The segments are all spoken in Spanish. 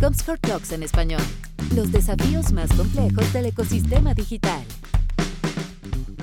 Comscore Talks en español. Los desafíos más complejos del ecosistema digital.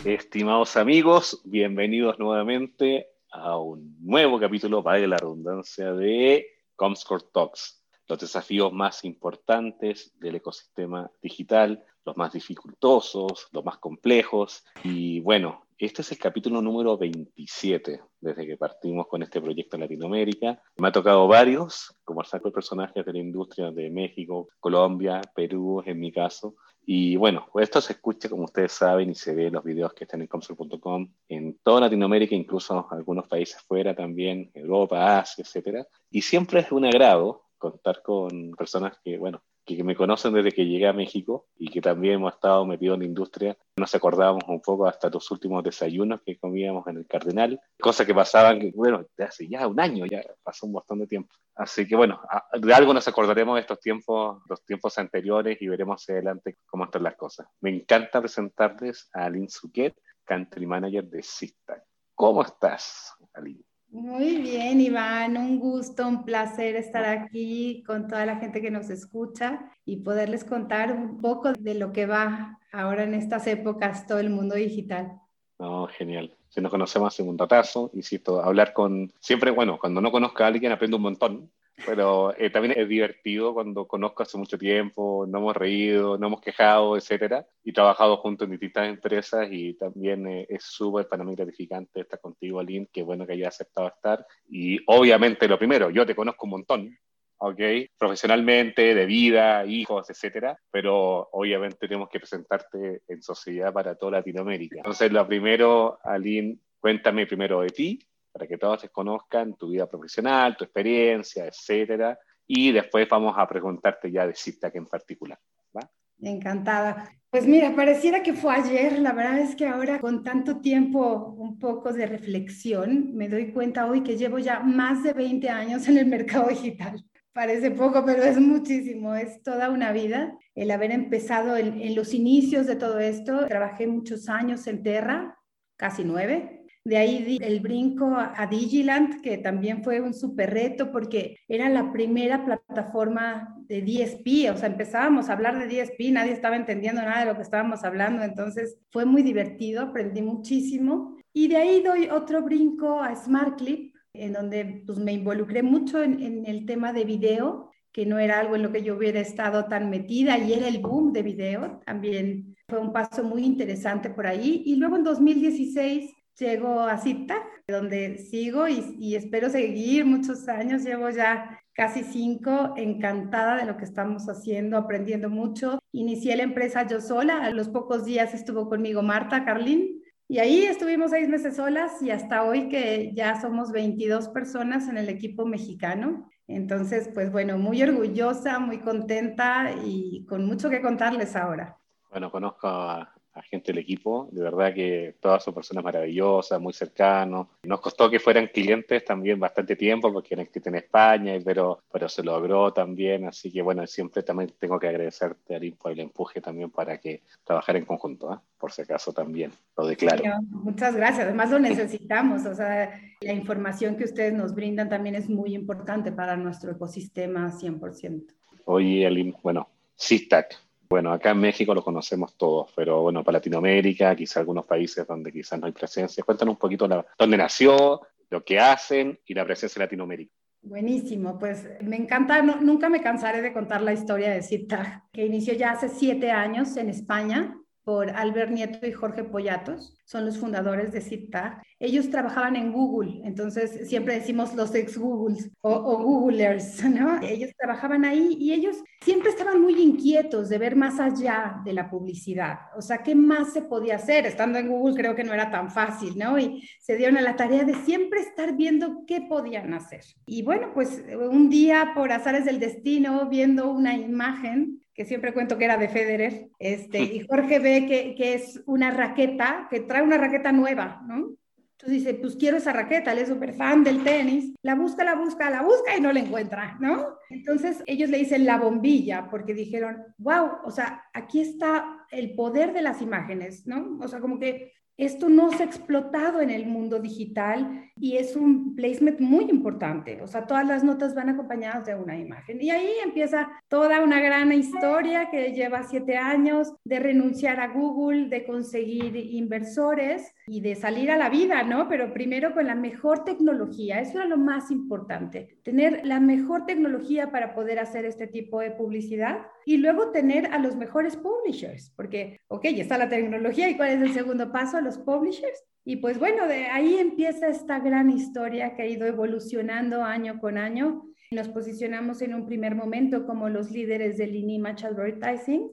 Estimados amigos, bienvenidos nuevamente a un nuevo capítulo, vaya la redundancia, de Comscore Talks. Los desafíos más importantes del ecosistema digital, los más dificultosos, los más complejos. Y bueno, este es el capítulo número 27 desde que partimos con este proyecto en Latinoamérica. Me ha tocado varios, conversar con personajes de la industria de México, Colombia, Perú, en mi caso. Y bueno, esto se escucha, como ustedes saben, y se ve en los videos que están en comsol.com en toda Latinoamérica, incluso algunos países fuera también, Europa, Asia, etcétera. Y siempre es un agrado contar con personas que, bueno, que me conocen desde que llegué a México y que también hemos estado metidos en la industria. Nos acordábamos un poco hasta los últimos desayunos que comíamos en el Cardenal, cosas que pasaban, bueno, hace ya un año, ya pasó un montón de tiempo. Así que bueno, de algo nos acordaremos de estos tiempos, los tiempos anteriores y veremos hacia adelante cómo están las cosas. Me encanta presentarles a Aline Suquet, Country Manager de Sista. ¿Cómo estás, Aline? Muy bien, Iván, un gusto, un placer estar aquí con toda la gente que nos escucha y poderles contar un poco de lo que va ahora en estas épocas todo el mundo digital. No, genial. Si nos conocemos hace un ratazo, insisto, hablar con, siempre, bueno, cuando no conozca a alguien aprendo un montón, pero eh, también es divertido cuando conozco hace mucho tiempo, no hemos reído, no hemos quejado, etcétera, y trabajado juntos en distintas empresas y también eh, es súper para mí gratificante estar contigo, Aline, qué bueno que hayas aceptado estar. Y obviamente lo primero, yo te conozco un montón, ¿ok? Profesionalmente, de vida, hijos, etcétera, pero obviamente tenemos que presentarte en sociedad para toda Latinoamérica. Entonces, lo primero, Aline, cuéntame primero de ti, para que todos te conozcan tu vida profesional, tu experiencia, etcétera, y después vamos a preguntarte ya de CITAC en particular. ¿va? Encantada. Pues mira, pareciera que fue ayer, la verdad es que ahora con tanto tiempo, un poco de reflexión, me doy cuenta hoy que llevo ya más de 20 años en el mercado digital. Parece poco, pero es muchísimo, es toda una vida. El haber empezado en, en los inicios de todo esto, trabajé muchos años en Terra, casi nueve, de ahí el brinco a Digiland, que también fue un súper reto porque era la primera plataforma de DSP, o sea, empezábamos a hablar de DSP, nadie estaba entendiendo nada de lo que estábamos hablando, entonces fue muy divertido, aprendí muchísimo. Y de ahí doy otro brinco a SmartClip, en donde pues, me involucré mucho en el tema de video, que no era algo en lo que yo hubiera estado tan metida y era el boom de video, también fue un paso muy interesante por ahí. Y luego en 2016 llego a Cita, donde sigo y, espero seguir muchos años. Llevo ya casi cinco, encantada de lo que estamos haciendo, aprendiendo mucho. Inicié la empresa yo sola, a los pocos días estuvo conmigo Marta Carlín. Y ahí estuvimos seis meses solas y hasta hoy que ya somos 22 personas en el equipo mexicano. Entonces, pues bueno, muy orgullosa, muy contenta y con mucho que contarles ahora. Bueno, conozco a, a gente del equipo. De verdad que todas son personas maravillosas, muy cercanos. Nos costó que fueran clientes también bastante tiempo porque eran clientes en España, pero, pero se logró también. Así que bueno, siempre también tengo que agradecerte, Arín, por el empuje también para que trabajar en conjunto, ¿eh? por si acaso también, lo declaro. muchas gracias, además lo necesitamos. O sea, la información que ustedes nos brindan también es muy importante para nuestro ecosistema 100%. Oye, Aline, bueno, SISTAC, bueno, acá en México lo conocemos todos, pero bueno, para Latinoamérica, quizá algunos países donde quizás no hay presencia. Cuéntanos un poquito la, dónde nació, lo que hacen y la presencia en Latinoamérica. Buenísimo, pues me encanta, nunca me cansaré de contar la historia de CITAG, que inició ya hace siete años en España por Albert Nieto y Jorge Pollatos, son los fundadores de ZipTag. Ellos trabajaban en Google, entonces siempre decimos los ex-Googles o, o, Googlers, ¿no? Ellos trabajaban ahí y ellos siempre estaban muy inquietos de ver más allá de la publicidad, o sea, ¿qué más se podía hacer? Estando en Google creo que no era tan fácil, ¿no? Y se dieron a la tarea de siempre estar viendo qué podían hacer. Y bueno, pues un día por azares del destino, viendo una imagen, que siempre cuento que era de Federer, este, y Jorge ve que, que, es una raqueta, que trae una raqueta nueva, ¿no? Entonces dice, pues quiero esa raqueta, él es súper fan del tenis, la busca, la busca, la busca y no la encuentra, ¿no? Entonces ellos le dicen la bombilla porque dijeron, wow, o sea, aquí está el poder de las imágenes, ¿no? O sea, como que esto no se ha explotado en el mundo digital y es un placement muy importante. O sea, todas las notas van acompañadas de una imagen. Y ahí empieza toda una gran historia que lleva siete años de renunciar a Google, de conseguir inversores y de salir a la vida, ¿no? Pero primero con la mejor tecnología. Eso era lo más importante. Tener la mejor tecnología para poder hacer este tipo de publicidad y luego tener a los mejores publishers. Porque, ok, ya está la tecnología y cuál es el segundo paso los publishers. Y pues bueno, de ahí empieza esta gran historia que ha ido evolucionando año con año. Nos posicionamos en un primer momento como los líderes del in-image advertising.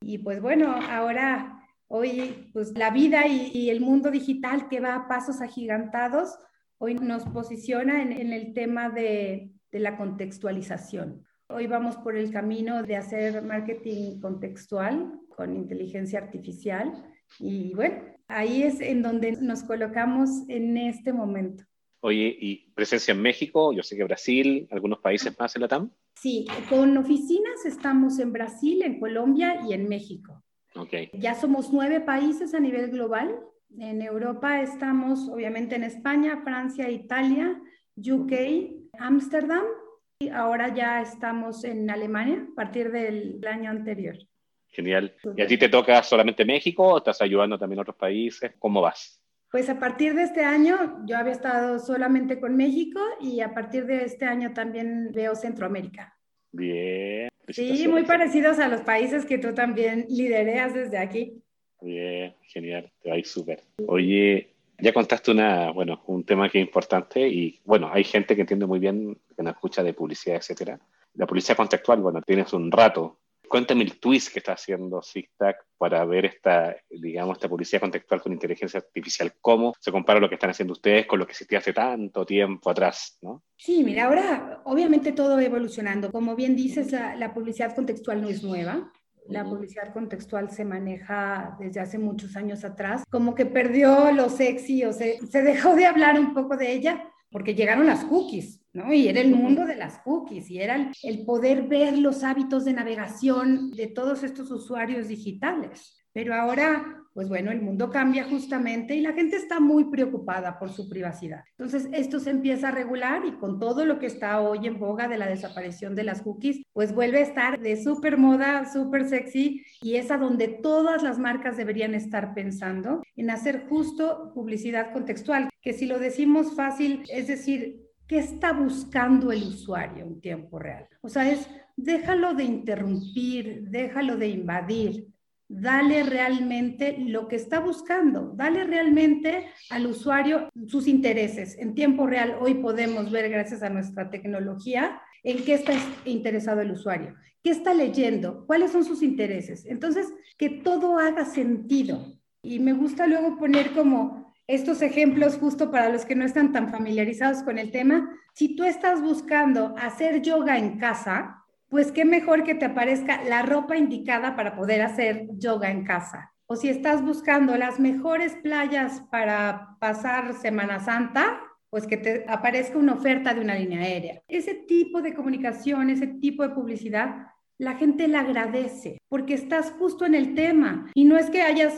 Y pues bueno, ahora, hoy, pues la vida y, el mundo digital que va a pasos agigantados, hoy nos posiciona en, en el tema de, de la contextualización. Hoy vamos por el camino de hacer marketing contextual con inteligencia artificial. Y bueno, Ahí es en donde nos colocamos en este momento. Oye, ¿y presencia en México? Yo sé que Brasil, algunos países más en la TAM. Sí, con oficinas estamos en Brasil, en Colombia y en México. Okay. Ya somos nueve países a nivel global. En Europa estamos obviamente en España, Francia, Italia, UK, Ámsterdam y ahora ya estamos en Alemania a partir del año anterior. Genial. ¿Y a ti te toca solamente México o estás ayudando también a otros países? ¿Cómo vas? Pues a partir de este año yo había estado solamente con México y a partir de este año también veo Centroamérica. Bien. Sí, muy parecidos a los países que tú también lidereas desde aquí. Bien, genial, te va a ir súper. Oye, ya contaste una, bueno, un tema que es importante y bueno, hay gente que entiende muy bien, que nos escucha de publicidad, etcétera. La publicidad contextual, bueno, tienes un rato cuéntame el twist que está haciendo ZigTag para ver esta, digamos, esta publicidad contextual con inteligencia artificial. ¿Cómo se compara lo que están haciendo ustedes con lo que existía hace tanto tiempo atrás? ¿no? Sí, mira, ahora obviamente todo va evolucionando. Como bien dices, la, publicidad contextual no es nueva. La publicidad contextual se maneja desde hace muchos años atrás, como que perdió lo sexy o se, se dejó de hablar un poco de ella porque llegaron las cookies. ¿no? Y era el mundo de las cookies y era el poder ver los hábitos de navegación de todos estos usuarios digitales. Pero ahora, pues bueno, el mundo cambia justamente y la gente está muy preocupada por su privacidad. Entonces, esto se empieza a regular y con todo lo que está hoy en boga de la desaparición de las cookies, pues vuelve a estar de súper moda, súper sexy y es a donde todas las marcas deberían estar pensando en hacer justo publicidad contextual, que si lo decimos fácil, es decir, ¿Qué está buscando el usuario en tiempo real? O sea, es déjalo de interrumpir, déjalo de invadir, dale realmente lo que está buscando, dale realmente al usuario sus intereses. En tiempo real, hoy podemos ver, gracias a nuestra tecnología, en qué está interesado el usuario, qué está leyendo, cuáles son sus intereses. Entonces, que todo haga sentido. Y me gusta luego poner como estos ejemplos justo para los que no están tan familiarizados con el tema. Si tú estás buscando hacer yoga en casa, pues qué mejor que te aparezca la ropa indicada para poder hacer yoga en casa. O si estás buscando las mejores playas para pasar Semana Santa, pues que te aparezca una oferta de una línea aérea. Ese tipo de comunicación, ese tipo de publicidad, la gente la agradece porque estás justo en el tema y no es que hayas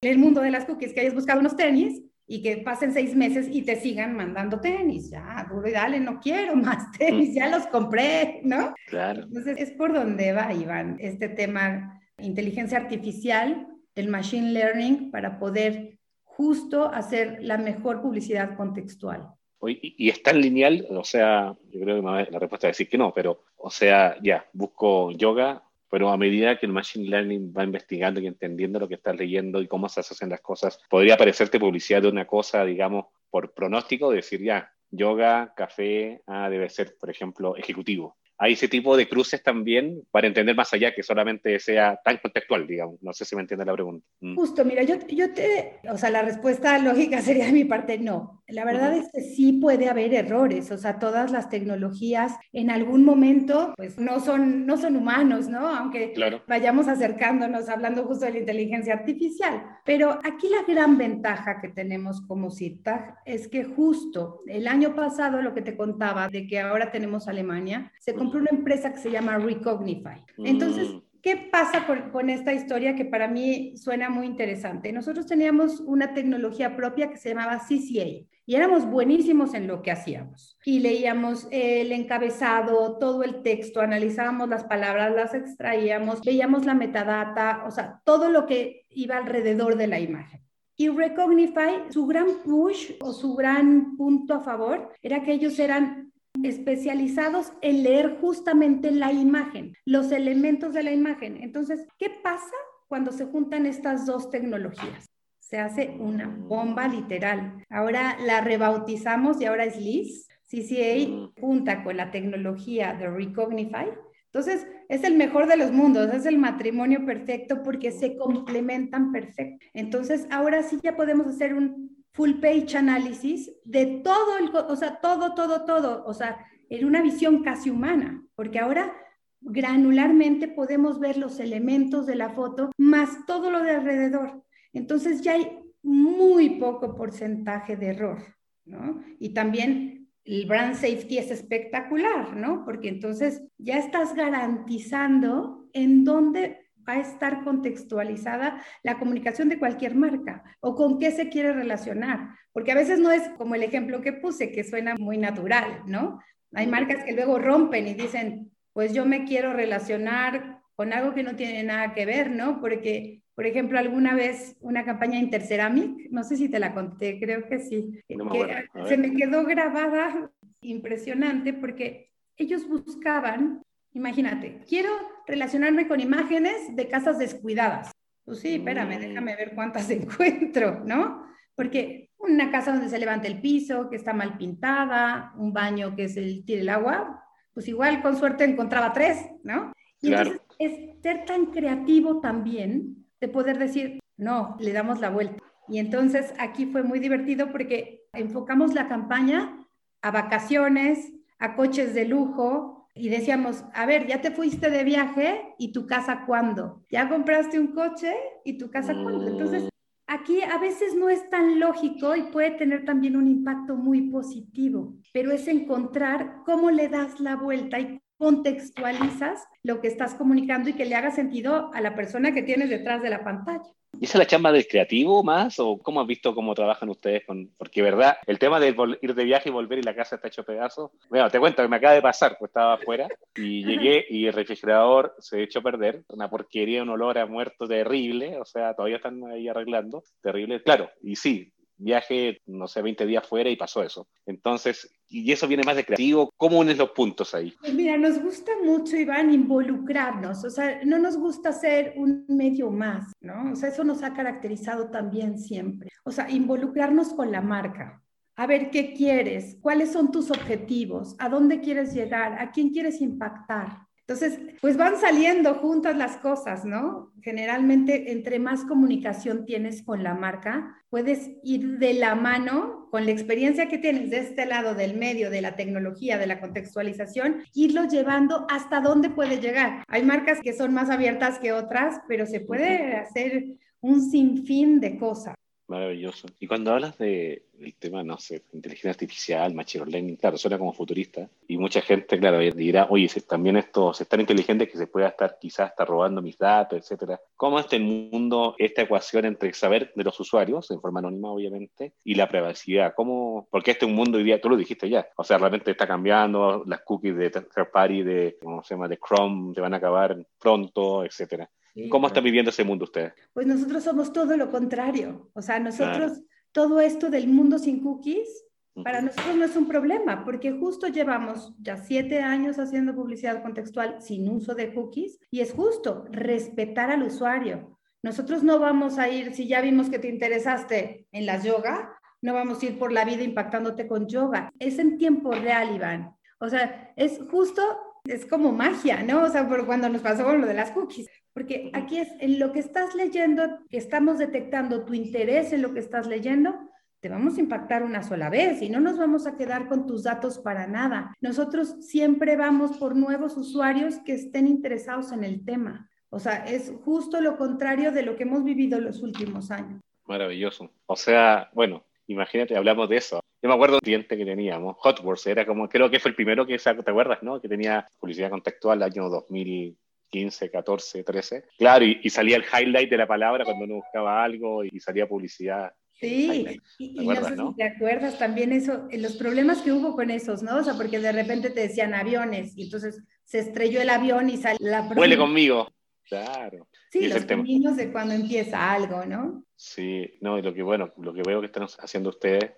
en el mundo de las cookies, que hayas buscado unos tenis y que pasen seis meses y te sigan mandando tenis. Ya, duro y dale, no quiero más tenis, ya los compré, ¿no? Claro. Entonces, es por donde va, Iván, este tema inteligencia artificial, el machine learning, para poder justo hacer la mejor publicidad contextual. ¿Y, está en lineal? O sea, yo creo que la respuesta es decir que no, pero, o sea, ya, busco yoga, pero a medida que el Machine Learning va investigando y entendiendo lo que estás leyendo y cómo se hacen las cosas, podría aparecerte publicidad de una cosa, digamos, por pronóstico, decir ya, yoga, café, ah, debe ser, por ejemplo, ejecutivo hay ese tipo de cruces también para entender más allá que solamente sea tan contextual, digamos. No sé si me entiende la pregunta. Mm. Justo, mira, yo, yo te, o sea, la respuesta lógica sería de mi parte no. La verdad es que sí puede haber errores, o sea, todas las tecnologías en algún momento, pues no son, no son humanos, ¿no? Aunque vayamos acercándonos hablando justo de la inteligencia artificial. Pero aquí la gran ventaja que tenemos como CITAG es que justo el año pasado, lo que te contaba de que ahora tenemos Alemania, se una empresa que se llama Recognify. Entonces, mm. ¿qué pasa con, con, esta historia que para mí suena muy interesante? Nosotros teníamos una tecnología propia que se llamaba CCA y éramos buenísimos en lo que hacíamos. Y leíamos el encabezado, todo el texto, analizábamos las palabras, las extraíamos, veíamos la metadata, o sea, todo lo que iba alrededor de la imagen. Y Recognify, su gran push o su gran punto a favor era que ellos eran especializados en leer justamente la imagen, los elementos de la imagen. Entonces, ¿qué pasa cuando se juntan estas dos tecnologías? se hace una bomba literal. Ahora la rebautizamos y ahora es LIS. CCA junta con la tecnología de Recognify. Entonces, es el mejor de los mundos, es el matrimonio perfecto porque se complementan perfecto. Entonces, ahora sí ya podemos hacer un full page análisis de todo el, o sea, todo, todo, todo, o sea, en una visión casi humana, porque ahora granularmente podemos ver los elementos de la foto más todo lo de alrededor. Entonces ya hay muy poco porcentaje de error, ¿no? Y también el brand safety es espectacular, ¿no? Porque entonces ya estás garantizando en dónde va a estar contextualizada la comunicación de cualquier marca o con qué se quiere relacionar, porque a veces no es como el ejemplo que puse, que suena muy natural, ¿no? Hay marcas que luego rompen y dicen, pues yo me quiero relacionar con algo que no tiene nada que ver, ¿no? Porque por ejemplo, alguna vez una campaña Interceramic, no sé si te la conté, creo que sí, que se me quedó grabada impresionante porque ellos buscaban, imagínate, quiero relacionarme con imágenes de casas descuidadas. Pues sí, espérame, mm. déjame ver cuántas encuentro, ¿no? Porque una casa donde se levanta el piso, que está mal pintada, un baño que se tire el agua, pues igual con suerte encontraba tres, ¿no? Y entonces es ser tan creativo también de poder decir, no, le damos la vuelta. Y entonces aquí fue muy divertido porque enfocamos la campaña a vacaciones, a coches de lujo y decíamos, a ver, ya te fuiste de viaje y tu casa cuándo? Ya compraste un coche y tu casa cuándo? Entonces, aquí a veces no es tan lógico y puede tener también un impacto muy positivo, pero es encontrar cómo le das la vuelta y contextualizas lo que estás comunicando y que le haga sentido a la persona que tienes detrás de la pantalla. ¿Y esa es la chamba del creativo más? ¿O cómo has visto cómo trabajan ustedes? con Porque, ¿verdad? El tema de ir de viaje y volver y la casa está hecho pedazos. Bueno, te cuento que me acaba de pasar, pues estaba afuera y llegué y el refrigerador se echó a perder. Una porquería, un olor a muerto terrible. O sea, todavía están ahí arreglando. Terrible. Claro, y sí, viaje, no sé, 20 días fuera y pasó eso. Entonces, y eso viene más de creativo. ¿Cómo unes los puntos ahí? Pues mira, nos gusta mucho, Iván, involucrarnos. O sea, no nos gusta ser un medio más, ¿no? O sea, eso nos ha caracterizado también siempre. O sea, involucrarnos con la marca. A ver qué quieres, cuáles son tus objetivos, a dónde quieres llegar, a quién quieres impactar. Entonces, pues van saliendo juntas las cosas, ¿no? Generalmente, entre más comunicación tienes con la marca, puedes ir de la mano con la experiencia que tienes de este lado del medio, de la tecnología, de la contextualización, irlo llevando hasta dónde puede llegar. Hay marcas que son más abiertas que otras, pero se puede hacer un sinfín de cosas. Maravilloso. Y cuando hablas de, del tema, no sé, inteligencia artificial, machine learning, claro, suena como futurista. Y mucha gente, claro, dirá, oye, también esto es tan inteligente que se puede estar quizás estar robando mis datos, etcétera. ¿Cómo está el mundo esta ecuación entre saber de los usuarios, en forma anónima, obviamente, y la privacidad? ¿Cómo? Porque este es un mundo hoy día, tú lo dijiste ya, o sea, realmente está cambiando, las cookies de third party, de, ¿cómo se llama?, de Chrome, se van a acabar pronto, etcétera. ¿Cómo están viviendo ese mundo ustedes? Pues nosotros somos todo lo contrario. O sea, nosotros, todo esto del mundo sin cookies, para nosotros no es un problema, porque justo llevamos ya siete años haciendo publicidad contextual sin uso de cookies y es justo respetar al usuario. Nosotros no vamos a ir, si ya vimos que te interesaste en la yoga, no vamos a ir por la vida impactándote con yoga. Es en tiempo real, Iván. O sea, es justo, es como magia, ¿no? O sea, por cuando nos pasó con lo de las cookies. Porque aquí es en lo que estás leyendo, que estamos detectando tu interés en lo que estás leyendo, te vamos a impactar una sola vez y no nos vamos a quedar con tus datos para nada. Nosotros siempre vamos por nuevos usuarios que estén interesados en el tema. O sea, es justo lo contrario de lo que hemos vivido los últimos años. Maravilloso. O sea, bueno, imagínate, hablamos de eso. Yo me acuerdo un cliente que teníamos, Hotworks, era como, creo que fue el primero que, ¿te acuerdas, no? Que tenía publicidad contextual el año 2000 15, 14, 13. Claro, y, salía el highlight de la palabra cuando uno buscaba algo y salía publicidad. Sí, y, no sé si te acuerdas también eso, los problemas que hubo con esos, ¿no? O sea, porque de repente te decían aviones y entonces se estrelló el avión y sale la... Huele conmigo. Claro. Sí, los caminos de cuando empieza algo, ¿no? Sí, no, y lo que bueno, lo que veo que están haciendo ustedes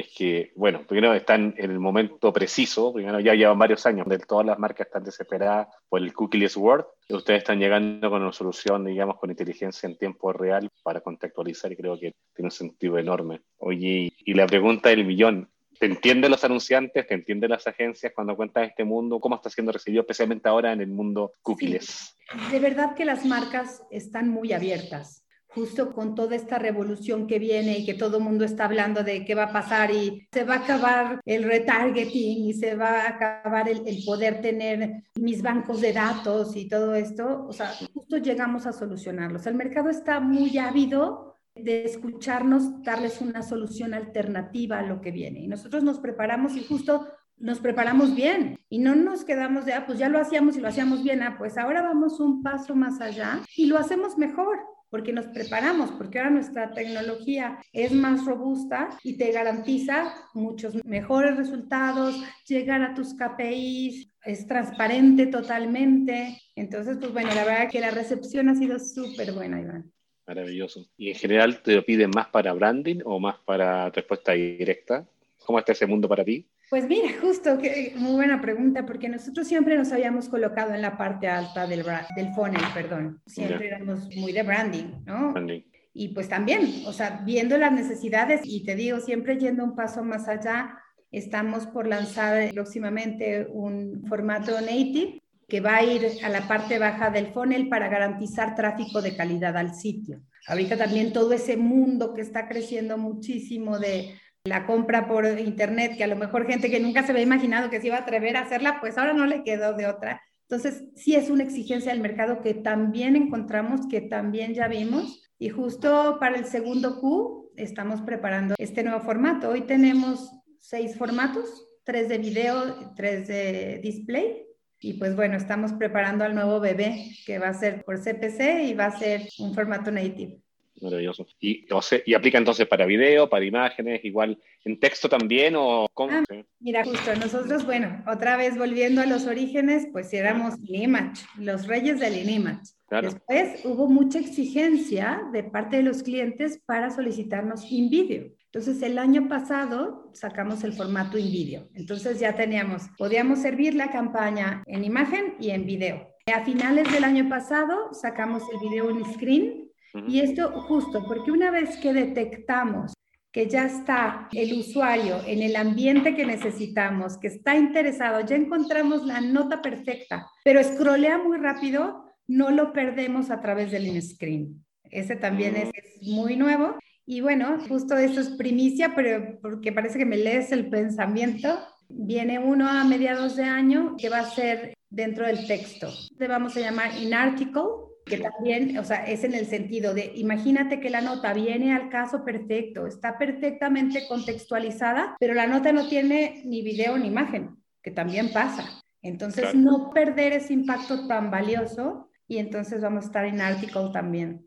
es que, bueno, primero están en el momento preciso, primero ya llevan varios años, donde todas las marcas están desesperadas por el cookieless world, y ustedes están llegando con una solución, digamos, con inteligencia en tiempo real para contextualizar, y creo que tiene un sentido enorme. Oye, y la pregunta del millón, ¿Te entienden los anunciantes? ¿Te entienden las agencias cuando cuentas este mundo? ¿Cómo está siendo recibido, especialmente ahora en el mundo cookies? De verdad que las marcas están muy abiertas justo con toda esta revolución que viene y que todo el mundo está hablando de qué va a pasar y se va a acabar el retargeting y se va a acabar el, el, poder tener mis bancos de datos y todo esto, o sea, justo llegamos a solucionarlos. El mercado está muy ávido de escucharnos, darles una solución alternativa a lo que viene. Y nosotros nos preparamos y justo nos preparamos bien y no nos quedamos de, ah, pues ya lo hacíamos y lo hacíamos bien, ah, pues ahora vamos un paso más allá y lo hacemos mejor porque nos preparamos, porque ahora nuestra tecnología es más robusta y te garantiza muchos mejores resultados, llegar a tus KPIs, es transparente totalmente. Entonces, pues bueno, la verdad que la recepción ha sido súper buena, Iván. Maravilloso. ¿Y en general te lo piden más para branding o más para respuesta directa? ¿Cómo está ese mundo para ti? Pues mira, justo, que, muy buena pregunta, porque nosotros siempre nos habíamos colocado en la parte alta del, del funnel, perdón. Siempre éramos muy de branding, ¿no? Branding. Y pues también, o sea, viendo las necesidades y te digo, siempre yendo un paso más allá, estamos por lanzar próximamente un formato native que va a ir a la parte baja del funnel para garantizar tráfico de calidad al sitio. Ahorita también todo ese mundo que está creciendo muchísimo de la compra por internet, que a lo mejor gente que nunca se había imaginado que se iba a atrever a hacerla, pues ahora no le quedó de otra. Entonces, sí es una exigencia del mercado que también encontramos, que también ya vimos. Y justo para el segundo Q estamos preparando este nuevo formato. Hoy tenemos seis formatos, tres de video, tres de display y pues bueno, estamos preparando al nuevo bebé que va a ser por CPC y va a ser un formato native. Maravilloso. ¿Y, ¿Y aplica entonces para video, para imágenes, igual en texto también o cómo? Ah, mira, justo nosotros, bueno, otra vez volviendo a los orígenes, pues éramos Inimage, los reyes del Inimage. Después hubo mucha exigencia de parte de los clientes para solicitarnos InVideo. Entonces, el año pasado sacamos el formato in video. Entonces, ya teníamos, podíamos servir la campaña en imagen y en video. A finales del año pasado sacamos el video en screen y esto justo porque una vez que detectamos que ya está el usuario en el ambiente que necesitamos, que está interesado, ya encontramos la nota perfecta, pero scrollea muy rápido, no lo perdemos a través del in-screen. Ese también es, es muy nuevo y bueno, justo eso es primicia, pero porque parece que me lees el pensamiento. Viene uno a mediados de año que va a ser dentro del texto. Le vamos a llamar in article, que también, o sea, es en el sentido de, imagínate que la nota viene al caso perfecto, está perfectamente contextualizada, pero la nota no tiene ni video ni imagen, que también pasa. Entonces, no perder ese impacto tan valioso y entonces vamos a estar en article también.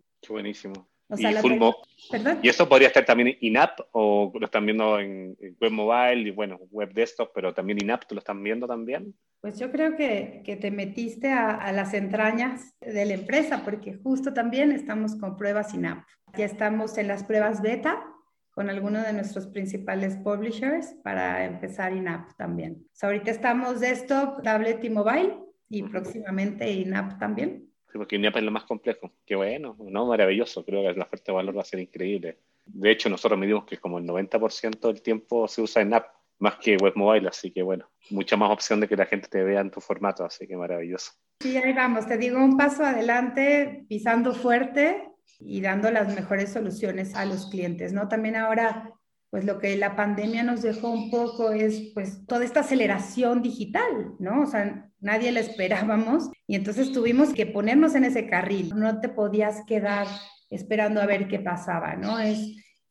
Qué buenísimo y, eso podría estar también in-app o lo están viendo en, web mobile y bueno, web desktop, pero también in-app, ¿lo están viendo también? Pues yo creo que, que te metiste a, a, las entrañas de la empresa porque justo también estamos con pruebas in-app. Ya estamos en las pruebas beta con algunos de nuestros principales publishers para empezar in-app también. ahorita estamos desktop, tablet y mobile y próximamente in-app también porque INAP es lo más complejo. Qué bueno, ¿no? Maravilloso. Creo que la oferta de valor va a ser increíble. De hecho, nosotros medimos que como el 90% del tiempo se usa en app más que web mobile, así que bueno, mucha más opción de que la gente te vea en tu formato, así que maravilloso. Sí, ahí vamos, te digo un paso adelante, pisando fuerte y dando las mejores soluciones a los clientes, ¿no? También ahora, pues lo que la pandemia nos dejó un poco es pues toda esta aceleración digital, ¿no? O sea, nadie la esperábamos y entonces tuvimos que ponernos en ese carril. No te podías quedar esperando a ver qué pasaba, ¿no? Es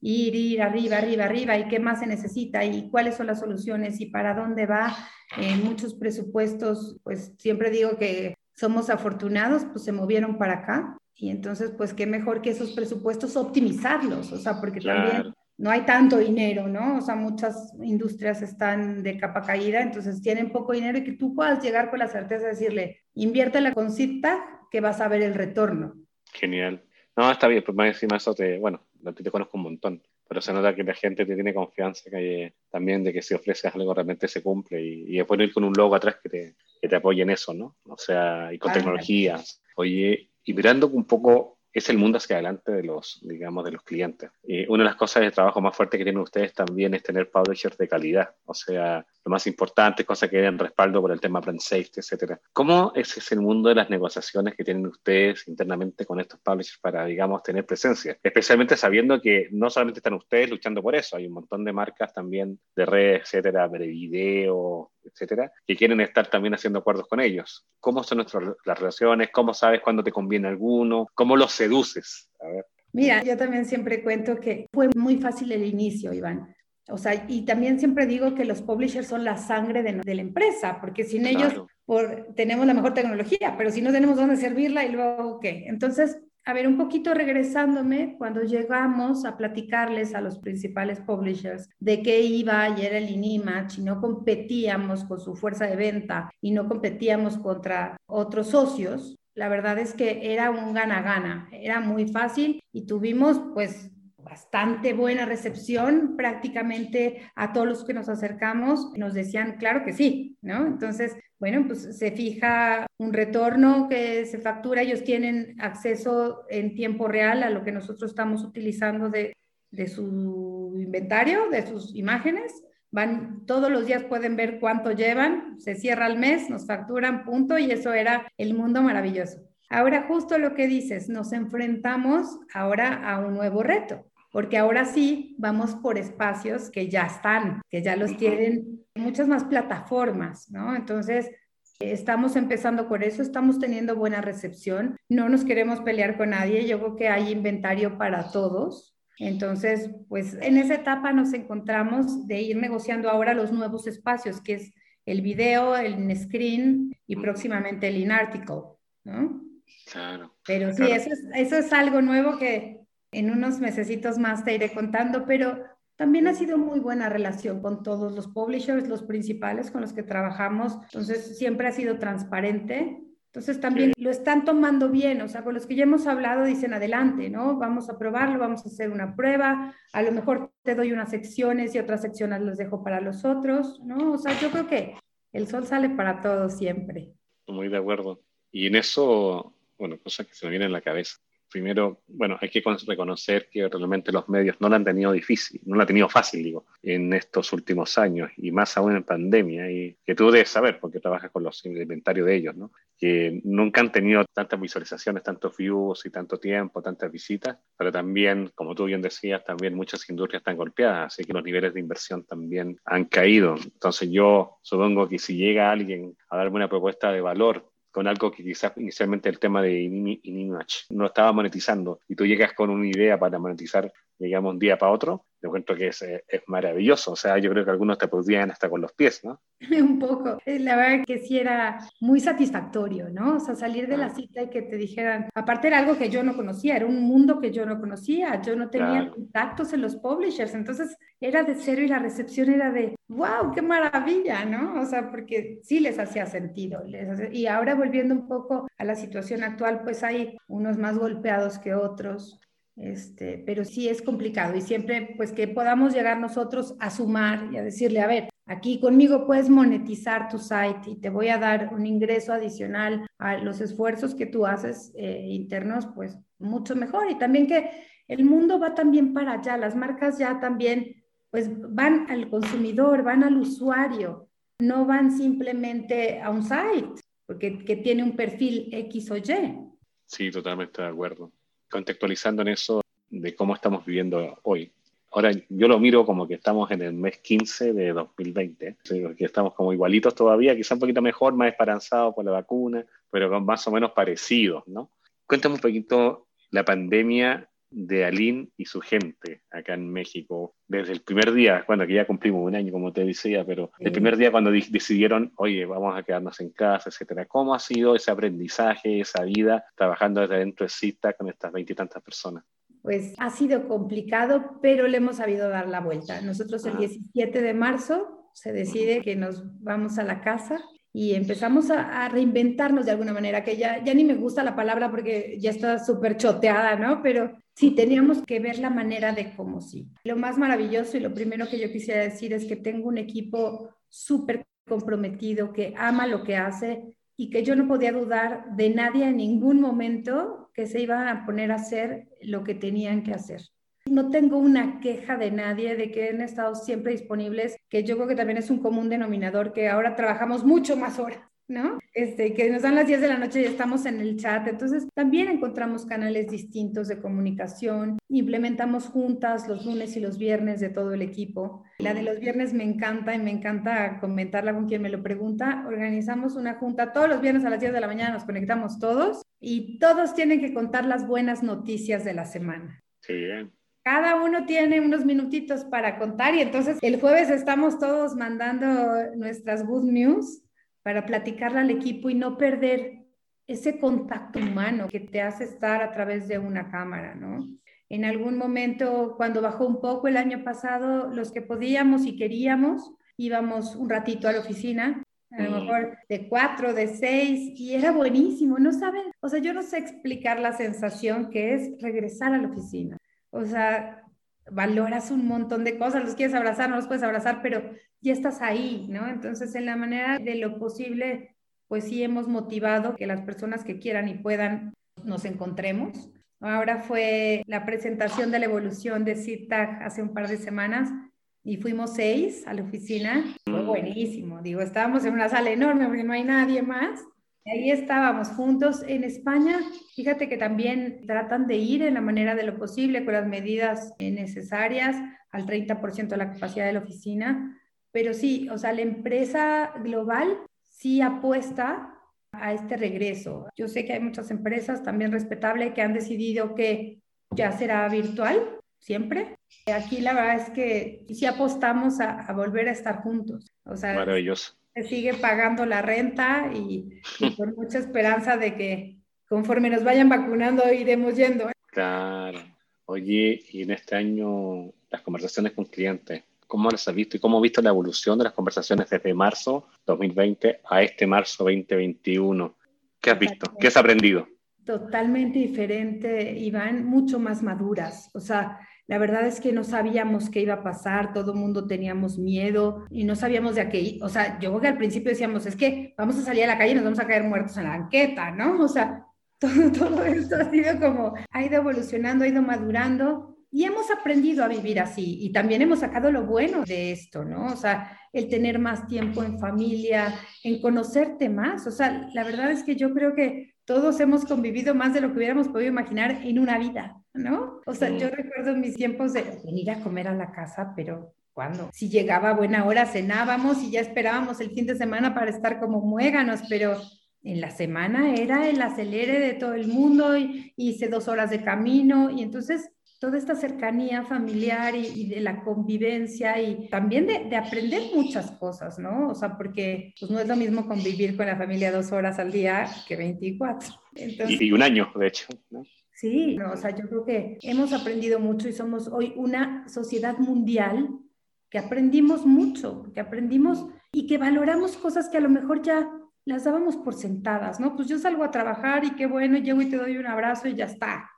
ir, ir arriba, arriba, arriba y qué más se necesita y cuáles son las soluciones y para dónde va. En muchos presupuestos, pues siempre digo que somos afortunados, pues se movieron para acá. Y entonces, pues qué mejor que esos presupuestos optimizarlos, o sea, porque también no hay tanto dinero, ¿no? O sea, muchas industrias están de capa caída, entonces tienen poco dinero y que tú puedas llegar con la certeza de decirle, inviértela con cita que vas a ver el retorno. Genial. No, está bien, pues más encima eso te, bueno, te conozco un montón, pero se nota que la gente te tiene confianza que también de que si ofreces algo realmente se cumple y, y después ir con un logo atrás que te, que te apoye en eso, ¿no? O sea, y con tecnología. Oye, y mirando un poco es el mundo hacia adelante de los, digamos, de los clientes. Y una de las cosas de trabajo más fuerte que tienen ustedes también es tener publishers de calidad. O sea, lo más importante, cosas que den respaldo por el tema brand safety, etcétera. ¿Cómo es ese el mundo de las negociaciones que tienen ustedes internamente con estos publishers para, digamos, tener presencia? Especialmente sabiendo que no solamente están ustedes luchando por eso, hay un montón de marcas también de redes, etcétera, de video, etcétera, que quieren estar también haciendo acuerdos con ellos. ¿Cómo son nuestras las relaciones? ¿Cómo sabes cuándo te conviene alguno? ¿Cómo los seduces? Mira, yo también siempre cuento que fue muy fácil el inicio, Iván. O sea, y también siempre digo que los publishers son la sangre de, de la empresa, porque sin ellos por, tenemos la mejor tecnología, pero si no tenemos dónde servirla y luego qué. Entonces, a ver, un poquito regresándome, cuando llegamos a platicarles a los principales publishers de qué iba y era el INIMACH y no competíamos con su fuerza de venta y no competíamos contra otros socios, la verdad es que era un gana-gana, era muy fácil y tuvimos pues bastante buena recepción prácticamente a todos los que nos acercamos nos decían claro que sí, ¿no? Entonces, bueno, pues se fija un retorno que se factura, ellos tienen acceso en tiempo real a lo que nosotros estamos utilizando de, de su inventario, de sus imágenes. Van todos los días pueden ver cuánto llevan, se cierra el mes, nos facturan, punto, y eso era el mundo maravilloso. Ahora justo lo que dices, nos enfrentamos ahora a un nuevo reto porque ahora sí vamos por espacios que ya están, que ya los tienen muchas más plataformas, ¿no? Entonces, estamos empezando con eso, estamos teniendo buena recepción, no nos queremos pelear con nadie, yo creo que hay inventario para todos. Entonces, pues en esa etapa nos encontramos de ir negociando ahora los nuevos espacios, que es el video, el screen y próximamente el in-article, ¿no? Claro. Pero sí, Eso, es, eso es algo nuevo que en unos mesecitos más te iré contando, pero también ha sido muy buena relación con todos los publishers, los principales con los que trabajamos. Entonces, siempre ha sido transparente. Entonces, también lo están tomando bien. O sea, con los que ya hemos hablado dicen adelante, ¿no? Vamos a probarlo, vamos a hacer una prueba. A lo mejor te doy unas secciones y otras secciones las dejo para los otros, ¿no? O sea, yo creo que el sol sale para todos siempre. Muy de acuerdo. Y en eso, bueno, cosas que se me vienen en la cabeza primero, bueno, hay que reconocer que realmente los medios no lo han tenido difícil, no lo han tenido fácil, digo, en estos últimos años y más aún en pandemia, y que tú debes saber porque trabajas con los inventarios de ellos, ¿no? Que nunca han tenido tantas visualizaciones, tantos views y tanto tiempo, tantas visitas, pero también, como tú bien decías, también muchas industrias están golpeadas, así que los niveles de inversión también han caído. Entonces yo supongo que si llega alguien a darme una propuesta de valor con algo que quizás inicialmente el tema de Inimage no estaba monetizando y tú llegas con una idea para monetizar, digamos, un día para otro, yo encuentro que es, es, maravilloso. O sea, yo creo que algunos te podrían hasta con los pies, ¿no? Un poco. Eh, la verdad que sí era muy satisfactorio, ¿no? O sea, salir de la ah. cita y que te dijeran, aparte era algo que yo no conocía, era un mundo que yo no conocía, yo no tenía contactos en los publishers, entonces era de cero y la recepción era de, wow, qué maravilla, ¿no? O sea, porque sí les hacía sentido. Y ahora volviendo un poco a la situación actual, pues hay unos más golpeados que otros. Este, pero sí es complicado y siempre pues que podamos llegar nosotros a sumar y a decirle, a ver, aquí conmigo puedes monetizar tu site y te voy a dar un ingreso adicional a los esfuerzos que tú haces eh, internos, pues mucho mejor. Y también que el mundo va también para allá, las marcas ya también pues van al consumidor, van al usuario, no van simplemente a un site, porque que tiene un perfil X o Y. Sí, totalmente de acuerdo contextualizando en eso de cómo estamos viviendo hoy. Ahora yo lo miro como que estamos en el mes 15 de 2020, que estamos como igualitos todavía, quizá un poquito mejor, más esperanzados por la vacuna, pero más o menos parecidos, ¿no? Cuéntame un poquito la pandemia de Aline y su gente acá en México desde el primer día, cuando que ya cumplimos un año, como te decía, pero el primer día cuando decidieron, oye, vamos a quedarnos en casa, etcétera. ¿Cómo ha sido ese aprendizaje, esa vida trabajando desde dentro de CITA con estas veintitantas personas? Pues ha sido complicado, pero le hemos sabido dar la vuelta. Nosotros el 17 ah. de marzo se decide que nos vamos a la casa y empezamos a, reinventarnos de alguna manera, que ya, ya ni me gusta la palabra porque ya está súper choteada, ¿no? Pero sí, teníamos que ver la manera de cómo sí. Lo más maravilloso y lo primero que yo quisiera decir es que tengo un equipo súper comprometido, que ama lo que hace y que yo no podía dudar de nadie en ningún momento que se iban a poner a hacer lo que tenían que hacer. No tengo una queja de nadie de que han estado siempre disponibles, que yo creo que también es un común denominador que ahora trabajamos mucho más horas. ¿no? Este, que nos dan las 10 de la noche y estamos en el chat. Entonces, también encontramos canales distintos de comunicación. Implementamos juntas los lunes y los viernes de todo el equipo. La de los viernes me encanta y me encanta comentarla con quien me lo pregunta. Organizamos una junta todos los viernes a las 10 de la mañana, nos conectamos todos y todos tienen que contar las buenas noticias de la semana. Sí, cada uno tiene unos minutitos para contar y entonces el jueves estamos todos mandando nuestras good news para platicarle al equipo y no perder ese contacto humano que te hace estar a través de una cámara, ¿no? En algún momento, cuando bajó un poco el año pasado, los que podíamos y queríamos, íbamos un ratito a la oficina, a lo mejor de cuatro, de seis, y era buenísimo, no saben, o sea, yo no sé explicar la sensación que es regresar a la oficina o sea, valoras un montón de cosas, los quieres abrazar, no los puedes abrazar, pero ya estás ahí, ¿no? Entonces, en la manera de lo posible, pues sí hemos motivado que las personas que quieran y puedan nos encontremos. Ahora fue la presentación de la evolución de CITAG hace un par de semanas y fuimos seis a la oficina. Fue buenísimo. Digo, estábamos en una sala enorme porque no hay nadie más. Ahí estábamos juntos. En España, fíjate que también tratan de ir en la manera de lo posible con las medidas necesarias al 30% de la capacidad de la oficina. Pero sí, o sea, la empresa global sí apuesta a este regreso. Yo sé que hay muchas empresas también respetables que han decidido que ya será virtual siempre. Aquí la verdad es que sí apostamos a, volver a estar juntos. Maravilloso se sigue pagando la renta y, con mucha esperanza de que conforme nos vayan vacunando iremos yendo. Claro. Oye, y en este año las conversaciones con clientes, ¿cómo las has visto y cómo has visto la evolución de las conversaciones desde marzo 2020 a este marzo 2021? ¿Qué has visto? ¿Qué has aprendido? Totalmente diferente, Iván, mucho más maduras. O sea, la verdad es que no sabíamos qué iba a pasar, todo el mundo teníamos miedo y no sabíamos de qué, o sea, yo creo que al principio decíamos, es que vamos a salir a la calle y nos vamos a caer muertos en la banqueta, ¿no? O sea, todo, todo esto ha sido como, ha ido evolucionando, ha ido madurando y hemos aprendido a vivir así y también hemos sacado lo bueno de esto, ¿no? O sea, el tener más tiempo en familia, en conocerte más, o sea, la verdad es que yo creo que todos hemos convivido más de lo que hubiéramos podido imaginar en una vida, ¿no? O sea, yo recuerdo mis tiempos de venir a comer a la casa, pero ¿cuándo? Si llegaba a buena hora, cenábamos y ya esperábamos el fin de semana para estar como muéganos, pero en la semana era el acelere de todo el mundo y hice dos horas de camino y entonces toda esta cercanía familiar y, de la convivencia y también de, aprender muchas cosas, ¿no? O sea, porque pues no es lo mismo convivir con la familia dos horas al día que 24. y, un año, de hecho, ¿no? Sí, no, o sea, yo creo que hemos aprendido mucho y somos hoy una sociedad mundial que aprendimos mucho, que aprendimos y que valoramos cosas que a lo mejor ya las dábamos por sentadas, ¿no? Pues yo salgo a trabajar y qué bueno, llego y te doy un abrazo y ya está,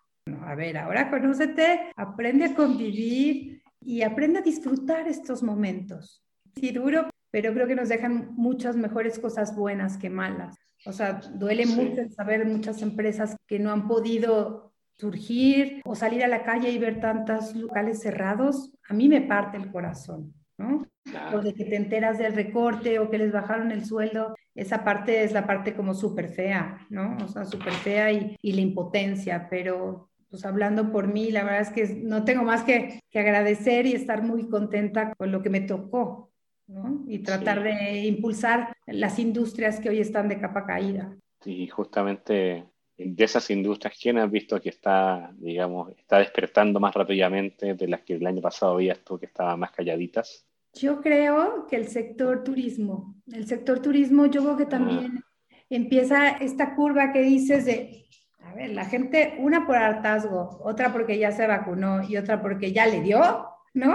a ver, ahora conócete, aprende a convivir y aprende a disfrutar estos momentos. Sí, duro, pero creo que nos dejan muchas mejores cosas buenas que malas. O sea, duele mucho saber muchas empresas que no han podido surgir o salir a la calle y ver tantos locales cerrados. A mí me parte el corazón, ¿no? O de que te enteras del recorte o que les bajaron el sueldo. Esa parte es la parte como súper fea, ¿no? O sea, súper fea y, y la impotencia, pero pues hablando por mí, la verdad es que no tengo más que, que agradecer y estar muy contenta con lo que me tocó, ¿no? Y tratar de impulsar las industrias que hoy están de capa caída. Y justamente de esas industrias, ¿quién has visto que está, digamos, está despertando más rápidamente de las que el año pasado veías tú que estaban más calladitas? Yo creo que el sector turismo. El sector turismo yo creo que también ah. empieza esta curva que dices de, a ver, la gente, una por hartazgo, otra porque ya se vacunó y otra porque ya le dio, ¿no?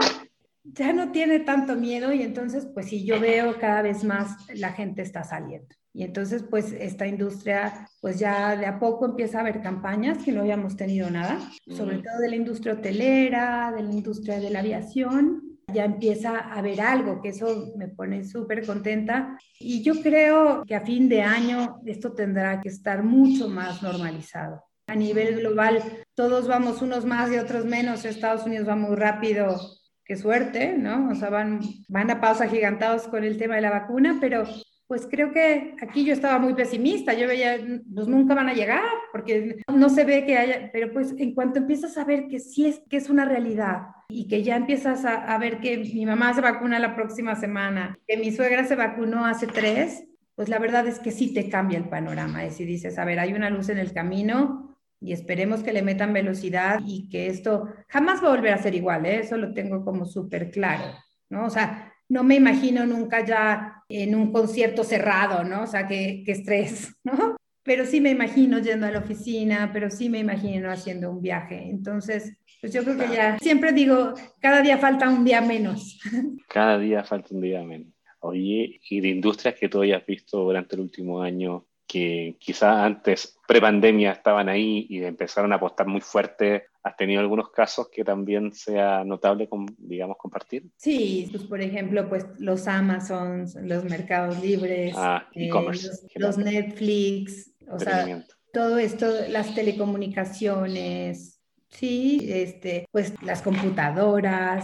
Ya no tiene tanto miedo y entonces, pues sí, yo veo cada vez más la gente está saliendo. Y entonces, pues esta industria, pues ya de a poco empieza a haber campañas que no habíamos tenido nada, sobre todo de la industria hotelera, de la industria de la aviación. Ya empieza a haber algo, que eso me pone súper contenta. Y yo creo que a fin de año esto tendrá que estar mucho más normalizado. A nivel global, todos vamos unos más y otros menos. Estados Unidos va muy rápido, qué suerte, ¿no? O sea, van, van a pausa gigantados con el tema de la vacuna, pero pues creo que aquí yo estaba muy pesimista, yo veía, pues nunca van a llegar, porque no se ve que haya, pero pues en cuanto empiezas a ver que sí es, que es una realidad y que ya empiezas a, ver que mi mamá se vacuna la próxima semana, que mi suegra se vacunó hace tres, pues la verdad es que sí te cambia el panorama, es si dices, a ver, hay una luz en el camino y esperemos que le metan velocidad y que esto jamás va a volver a ser igual, ¿eh? eso lo tengo como súper claro, ¿no? O sea, no me imagino nunca ya en un concierto cerrado, ¿no? O sea, qué, estrés, ¿no? Pero sí me imagino yendo a la oficina, pero sí me imagino haciendo un viaje. Entonces, pues yo creo que ya, siempre digo, cada día falta un día menos. Cada día falta un día menos. Oye, y de industrias que tú hayas visto durante el último año, que quizás antes, pre-pandemia, estaban ahí y empezaron a apostar muy fuerte. ¿Has tenido algunos casos que también sea notable, digamos, compartir? Sí, pues por ejemplo, pues los Amazons, los Mercados Libres, ah, eh, los, Netflix, o sea, todo esto, las telecomunicaciones, sí, este, pues las computadoras,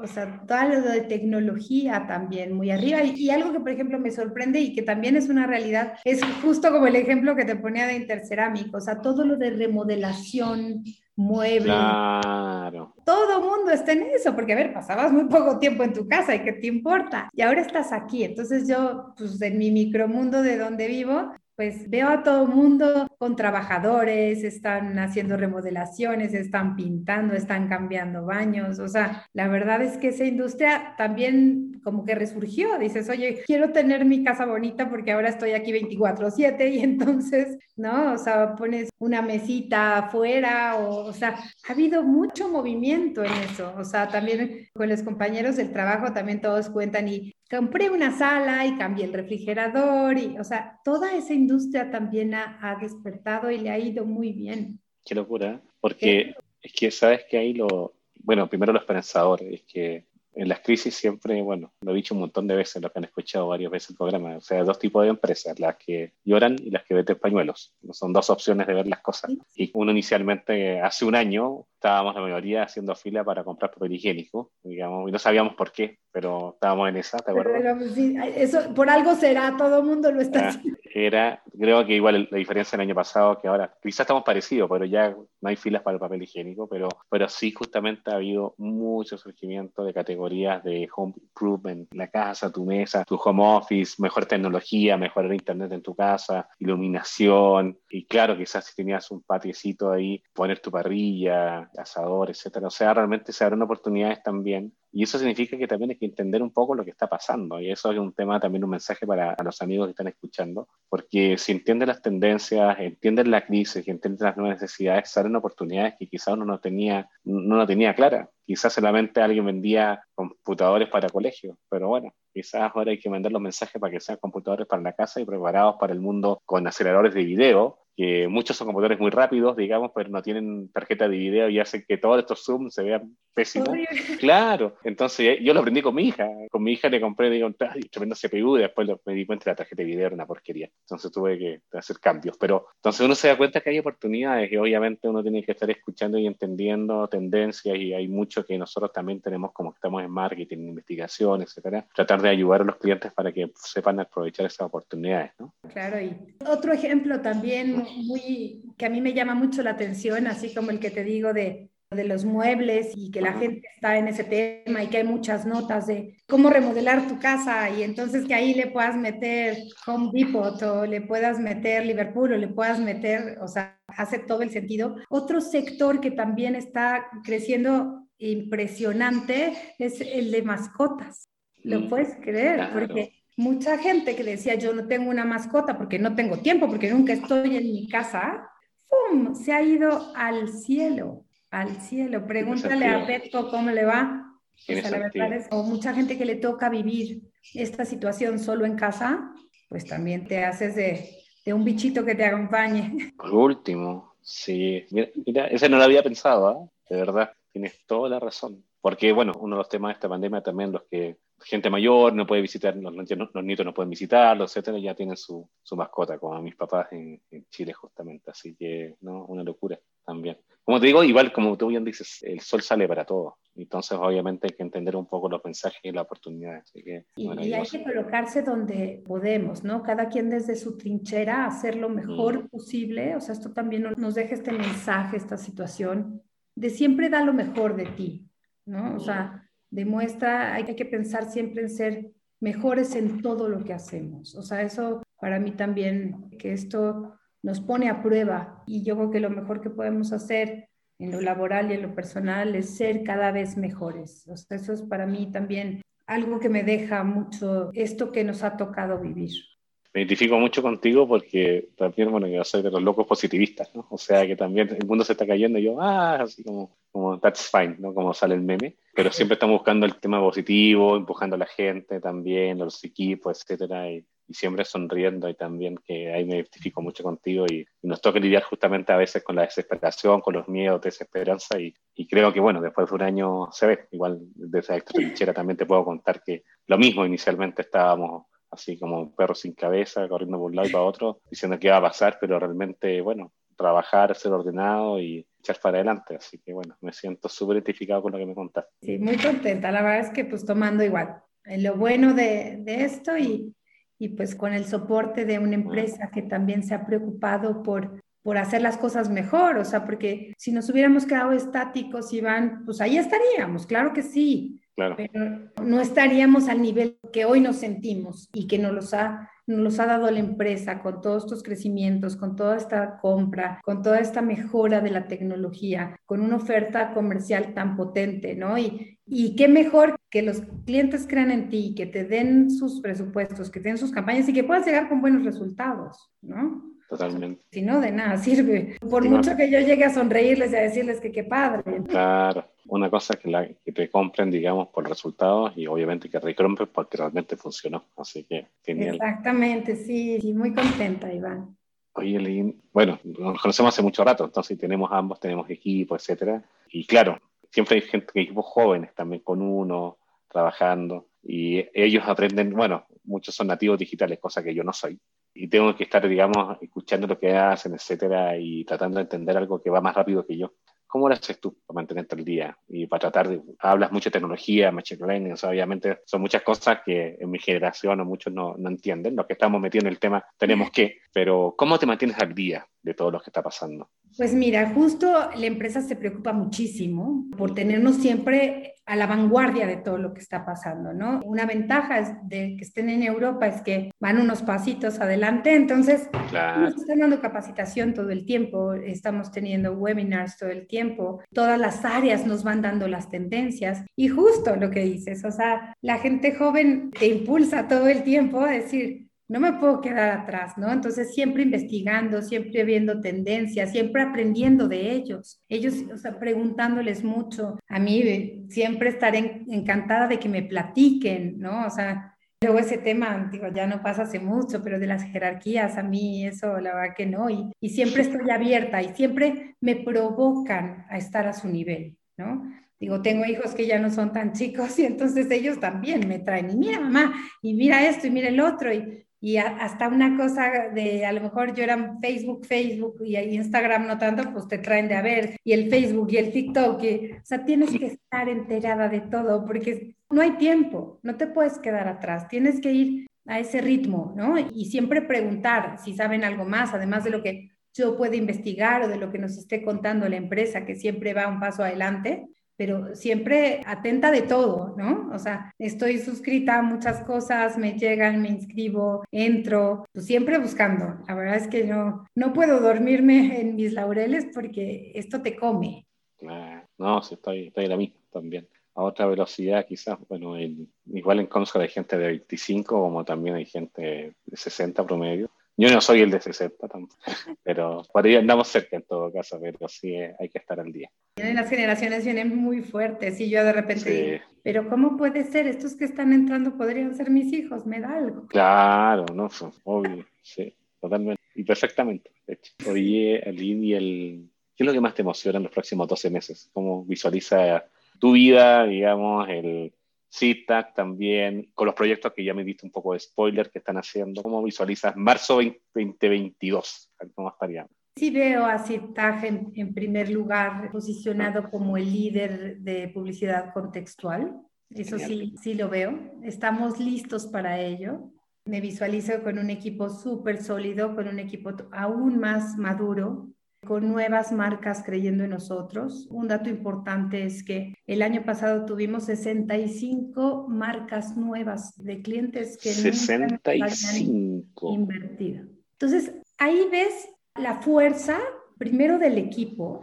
o sea, todo lo de tecnología también muy arriba. Y, algo que, por ejemplo, me sorprende y que también es una realidad, es justo como el ejemplo que te ponía de Intercerámico, o sea, todo lo de remodelación, muebles. Claro. Todo mundo está en eso, porque a ver, pasabas muy poco tiempo en tu casa y qué te importa. Y ahora estás aquí. Entonces yo, pues en mi micromundo de donde vivo, pues veo a todo mundo con trabajadores, están haciendo remodelaciones, están pintando, están cambiando baños, o sea, la verdad es que esa industria también como que resurgió, dices, oye, quiero tener mi casa bonita porque ahora estoy aquí 24/7 y entonces, ¿no? O sea, pones una mesita afuera, o, o sea, ha habido mucho movimiento en eso, o sea, también con los compañeros del trabajo también todos cuentan y compré una sala y cambié el refrigerador y, o sea, toda esa industria también ha, despertado y le ha ido muy bien. Qué locura, porque es que sabes que ahí lo, bueno, primero lo esperanzador es que en las crisis siempre, bueno, lo he dicho un montón de veces, lo que han escuchado varias veces el programa, o sea, dos tipos de empresas, las que lloran y las que venden pañuelos. Son dos opciones de ver las cosas. Y uno inicialmente, hace un año, estábamos la mayoría haciendo fila para comprar papel higiénico, digamos, y no sabíamos por qué, pero estábamos en esa, ¿te acuerdas? eso por algo será, todo el mundo lo está haciendo. Era, creo que igual la diferencia del año pasado, que ahora quizás estamos parecidos, pero ya no hay filas para el papel higiénico, pero, pero sí justamente ha habido mucho surgimiento de categorías de home improvement, la casa, tu mesa, tu home office, mejor tecnología, mejorar internet en tu casa, iluminación, y claro, quizás si tenías un patiecito ahí, poner tu parrilla, asador, etcétera. O sea, realmente se abren oportunidades también. Y eso significa que también hay que entender un poco lo que está pasando. Y eso es un tema, también un mensaje para los amigos que están escuchando. Porque si entienden las tendencias, entienden la crisis entienden las nuevas necesidades, se abren oportunidades que quizás uno no tenía, no lo tenía clara. Quizás solamente alguien vendía computadores para colegio, pero bueno, quizás ahora hay que vender los mensajes para que sean computadores para la casa y preparados para el mundo con aceleradores de video que muchos son computadores muy rápidos, digamos, pero no tienen tarjeta de video y hacen que todos estos Zoom se vean pésimos. Claro, entonces yo lo aprendí con mi hija. Con mi hija le compré, digo, tremendo CPU y después me di cuenta que la tarjeta de video era una porquería. Entonces tuve que hacer cambios. Pero entonces uno se da cuenta que hay oportunidades que obviamente uno tiene que estar escuchando y entendiendo tendencias y hay mucho que nosotros también tenemos como que estamos en marketing, investigación, etcétera, tratar de ayudar a los clientes para que sepan aprovechar esas oportunidades, ¿no? Claro, y otro ejemplo también muy, que a mí me llama mucho la atención, así como el que te digo de de los muebles y que la gente está en ese tema y que hay muchas notas de cómo remodelar tu casa y entonces que ahí le puedas meter Home Depot o le puedas meter Liverpool o le puedas meter, o sea, hace todo el sentido. Otro sector que también está creciendo impresionante es el de mascotas. ¿Lo mm, puedes creer? Porque mucha gente que decía yo no tengo una mascota porque no tengo tiempo, porque nunca estoy en mi casa, ¡pum! Se ha ido al cielo al cielo. Pregúntale a Petco cómo le va. O, mucha gente que le toca vivir esta situación solo en casa, pues también te haces de, un bichito que te acompañe. Por último, sí. Mira, ese no lo había pensado, ¿ah? de verdad, tienes toda la razón. Porque, bueno, uno de los temas de esta pandemia también, los que gente mayor no puede visitar, los, los nietos no pueden visitarlo, etcétera, ya tienen su, su mascota, como mis papás en, en, Chile justamente. Así que, no, una locura también. Como te digo, igual como tú bien dices, el sol sale para todos. Entonces, obviamente, hay que entender un poco los mensajes y las oportunidades. y, hay que colocarse donde podemos, ¿no? Cada quien desde su trinchera hacer lo mejor mm. posible. O sea, esto también nos deja este mensaje, esta situación, de siempre da lo mejor de ti, ¿no? O sea, demuestra, hay que pensar siempre en ser mejores en todo lo que hacemos. O sea, eso para mí también, que esto nos pone a prueba y yo creo que lo mejor que podemos hacer en lo laboral y en lo personal es ser cada vez mejores. eso es para mí también algo que me deja mucho esto que nos ha tocado vivir. Me identifico mucho contigo porque también, bueno, yo soy de los locos positivistas, ¿no? O sea, que también el mundo se está cayendo y yo, ah, así como, como that's fine, ¿no? Como sale el meme. Pero siempre estamos buscando el tema positivo, empujando a la gente también, los equipos, etcétera. Y, y siempre sonriendo y también que ahí me identifico mucho contigo y, nos toca lidiar justamente a veces con la desesperación, con los miedos, desesperanza y, y creo que bueno, después de un año se ve, igual desde esta trinchera también te puedo contar que lo mismo inicialmente estábamos así como un perro sin cabeza, corriendo por un lado y para otro, diciendo qué iba a pasar, pero realmente, bueno, trabajar, ser ordenado y echar para adelante. Así que, bueno, me siento súper identificado con lo que me contaste. Sí, muy contenta. La verdad es que, pues, tomando igual lo bueno de, de esto y, y pues con el soporte de una empresa que también se ha preocupado por, por hacer las cosas mejor, o sea, porque si nos hubiéramos quedado estáticos, Iván, pues ahí estaríamos, claro que sí, claro. pero no estaríamos al nivel que hoy nos sentimos y que nos los ha nos ha dado la empresa con todos estos crecimientos, con toda esta compra, con toda esta mejora de la tecnología, con una oferta comercial tan potente, ¿no? Y, y qué mejor que los clientes crean en ti, que te den sus presupuestos, que te den sus campañas y que puedas llegar con buenos resultados, ¿no? Totalmente. Si no, de nada sirve. Por mucho que yo llegue a sonreírles y a decirles que qué padre. Claro una cosa que, la, que te compren, digamos, por resultados y obviamente que recompren porque realmente funcionó. Así que genial. Exactamente, sí, sí, muy contenta, Iván. Oye, Lynn, bueno, nos conocemos hace mucho rato, entonces tenemos ambos, tenemos equipo, etcétera. Y claro, siempre hay gente, equipos jóvenes también con uno, trabajando, y ellos aprenden, bueno, muchos son nativos digitales, cosa que yo no soy. Y tengo que estar, digamos, escuchando lo que hacen, etcétera, y tratando de entender algo que va más rápido que yo. ¿Cómo lo haces tú para mantenerte al día y para tratar de... Hablas mucho de tecnología, machine learning, obviamente son muchas cosas que en mi generación o muchos no, no entienden. Los que estamos metidos en el tema tenemos que, pero ¿cómo te mantienes al día de todo lo que está pasando? Pues mira, justo la empresa se preocupa muchísimo por tenernos siempre a la vanguardia de todo lo que está pasando, ¿no? Una ventaja de que estén en Europa es que van unos pasitos adelante, entonces nos están dando capacitación todo el tiempo, estamos teniendo webinars todo el tiempo, todas las áreas nos van dando las tendencias y justo lo que dices, o sea, la gente joven te impulsa todo el tiempo a decir, no me puedo quedar atrás, ¿no? Entonces siempre investigando, siempre viendo tendencias, siempre aprendiendo de ellos. Ellos, o sea, preguntándoles mucho. A mí siempre estaré encantada de que me platiquen, ¿no? O sea, luego ese tema, digo, ya no pasa hace mucho, pero de las jerarquías, a mí eso, la verdad que no. Y, y siempre estoy abierta y siempre me provocan a estar a su nivel, ¿no? Digo, tengo hijos que ya no son tan chicos y entonces ellos también me traen, y mira mamá, y mira esto, y mira el otro, y y hasta una cosa de, a lo mejor yo era Facebook, Facebook y Instagram no tanto, pues te traen de a ver, y el Facebook y el TikTok, y, o sea, tienes que estar enterada de todo, porque no hay tiempo, no te puedes quedar atrás, tienes que ir a ese ritmo, ¿no? Y siempre preguntar si saben algo más, además de lo que yo pueda investigar o de lo que nos esté contando la empresa, que siempre va un paso adelante, pero siempre atenta de todo, ¿no? O sea, estoy suscrita a muchas cosas, me llegan, me inscribo, entro, pues siempre buscando. La verdad es que no, no puedo dormirme en mis laureles porque esto te come. no, sí, estoy, estoy la misma también. A otra velocidad, quizás, bueno, igual en Comscore hay gente de 25, como también hay gente de 60 promedio. Yo no soy el de 60 tampoco, pero por ahí andamos cerca en todo caso, pero sí eh, hay que estar al día. Las generaciones vienen muy fuertes y yo de repente digo, pero ¿cómo puede ser? Estos que están entrando podrían ser mis hijos, me da algo. Claro, no, obvio, sí, totalmente. Y perfectamente, de hecho. Oye, Aline, ¿y el, ¿qué es lo que más te emociona en los próximos 12 meses? ¿Cómo visualiza tu vida, digamos, el CITAC también, con los proyectos que ya me diste un poco de spoiler que están haciendo. ¿Cómo visualizas marzo 2022? ¿Cómo estaríamos? Sí veo a CITAG en, primer lugar posicionado como el líder de publicidad contextual. Eso sí, sí lo veo. Estamos listos para ello. Me visualizo con un equipo súper sólido, con un equipo aún más maduro, con nuevas marcas creyendo en nosotros. Un dato importante es que el año pasado tuvimos 65 marcas nuevas de clientes que 65 invertido. Entonces, ahí ves la fuerza primero del equipo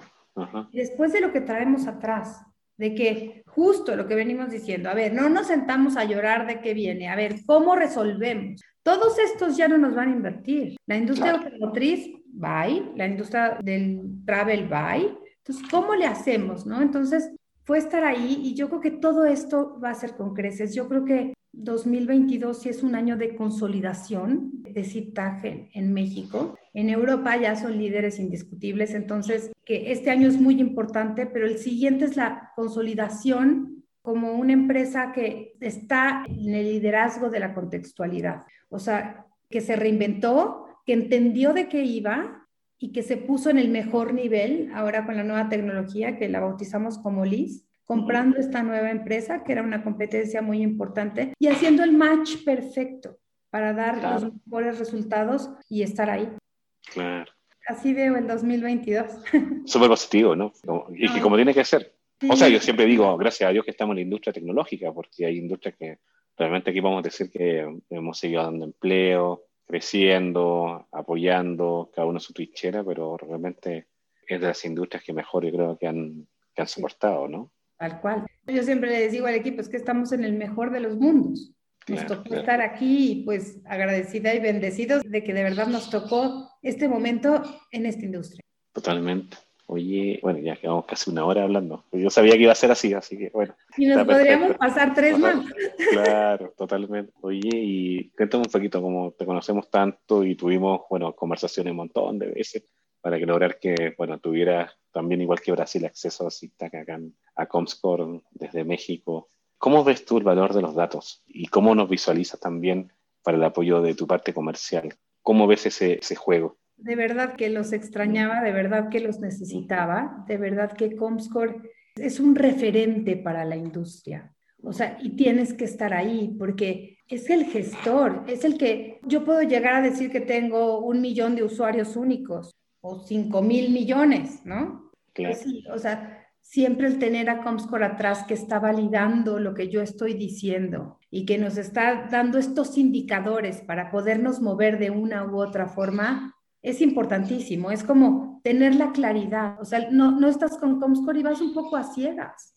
y después de lo que traemos atrás, de que justo lo que venimos diciendo, a ver, no nos sentamos a llorar de qué viene, a ver, ¿cómo resolvemos? Todos estos ya no nos van a invertir. La industria automotriz bye, la industria del travel bye. Entonces, ¿cómo le hacemos? ¿no? Entonces, fue estar ahí y yo creo que todo esto va a ser con creces. Yo creo que 2022 sí es un año de consolidación de citaje en México. En Europa ya son líderes indiscutibles, entonces que este año es muy importante, pero el siguiente es la consolidación como una empresa que está en el liderazgo de la contextualidad, o sea, que se reinventó, que entendió de qué iba y que se puso en el mejor nivel ahora con la nueva tecnología que la bautizamos como LIS, comprando esta nueva empresa que era una competencia muy importante y haciendo el match perfecto para dar los mejores resultados y estar ahí. Claro. Así veo el 2022. Súper positivo, ¿no? Y que como tiene que ser. O sea, yo siempre digo, gracias a Dios que estamos en la industria tecnológica, porque hay industrias que realmente aquí vamos a decir que hemos seguido dando empleo, creciendo, apoyando, cada uno su trinchera, pero realmente es de las industrias que mejor yo creo que han, que han soportado, ¿no? Tal cual. Yo siempre les digo al equipo, es que estamos en el mejor de los mundos. Nos tocó estar aquí y pues agradecida y bendecidos de que de verdad nos tocó este momento en esta industria. Totalmente. Oye, bueno, ya quedamos casi una hora hablando. Yo sabía que iba a ser así, así que bueno. Y nos podríamos pasar tres más. Claro, totalmente. Oye, y cuéntame un poquito, como te conocemos tanto y tuvimos, bueno, conversaciones un montón de veces para que lograr que, bueno, tuvieras también, igual que Brasil, acceso a CITAC acá a Comscore desde México. ¿Cómo ves tú el valor de los datos y cómo nos visualizas también para el apoyo de tu parte comercial? ¿Cómo ves ese, ese juego? De verdad que los extrañaba, de verdad que los necesitaba, de verdad que Comscore es un referente para la industria. O sea, y tienes que estar ahí porque es el gestor, es el que yo puedo llegar a decir que tengo un millón de usuarios únicos o cinco mil millones, ¿no? Claro. o sea, siempre el tener a Comscore atrás que está validando lo que yo estoy diciendo y que nos está dando estos indicadores para podernos mover de una u otra forma, es importantísimo, es como tener la claridad, o sea, no, no estás con Comscore y vas un poco a ciegas,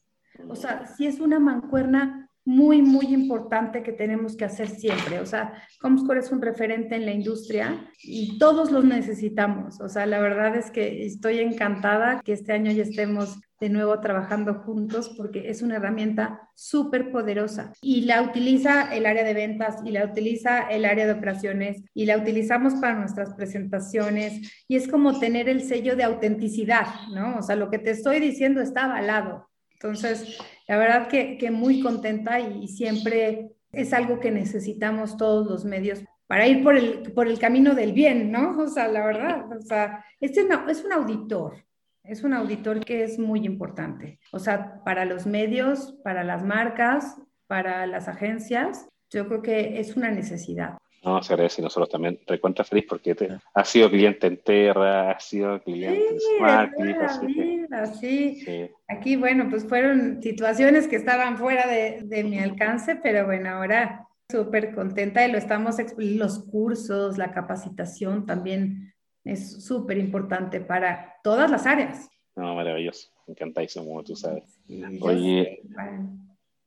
o sea, si es una mancuerna muy, muy importante que tenemos que hacer siempre. O sea, Comscore es un referente en la industria y todos los necesitamos. O sea, la verdad es que estoy encantada que este año ya estemos de nuevo trabajando juntos porque es una herramienta súper poderosa y la utiliza el área de ventas y la utiliza el área de operaciones y la utilizamos para nuestras presentaciones y es como tener el sello de autenticidad, ¿no? O sea, lo que te estoy diciendo está avalado. Entonces, la verdad que, que muy contenta y, siempre es algo que necesitamos todos los medios para ir por el, por el camino del bien, ¿no? O sea, la verdad, o sea, este es un auditor, es un auditor que es muy importante. O sea, para los medios, para las marcas, para las agencias, yo creo que es una necesidad. No, se agradece y nosotros también recuenta feliz porque te, has sido cliente en Terra, has sido cliente en Smartclip, así sí. Aquí, bueno, pues fueron situaciones que estaban fuera de, de mi alcance, pero bueno, ahora súper contenta y lo estamos, los cursos, la capacitación también es súper importante para todas las áreas. No, maravilloso, encantadísimo, como tú sabes. Oye,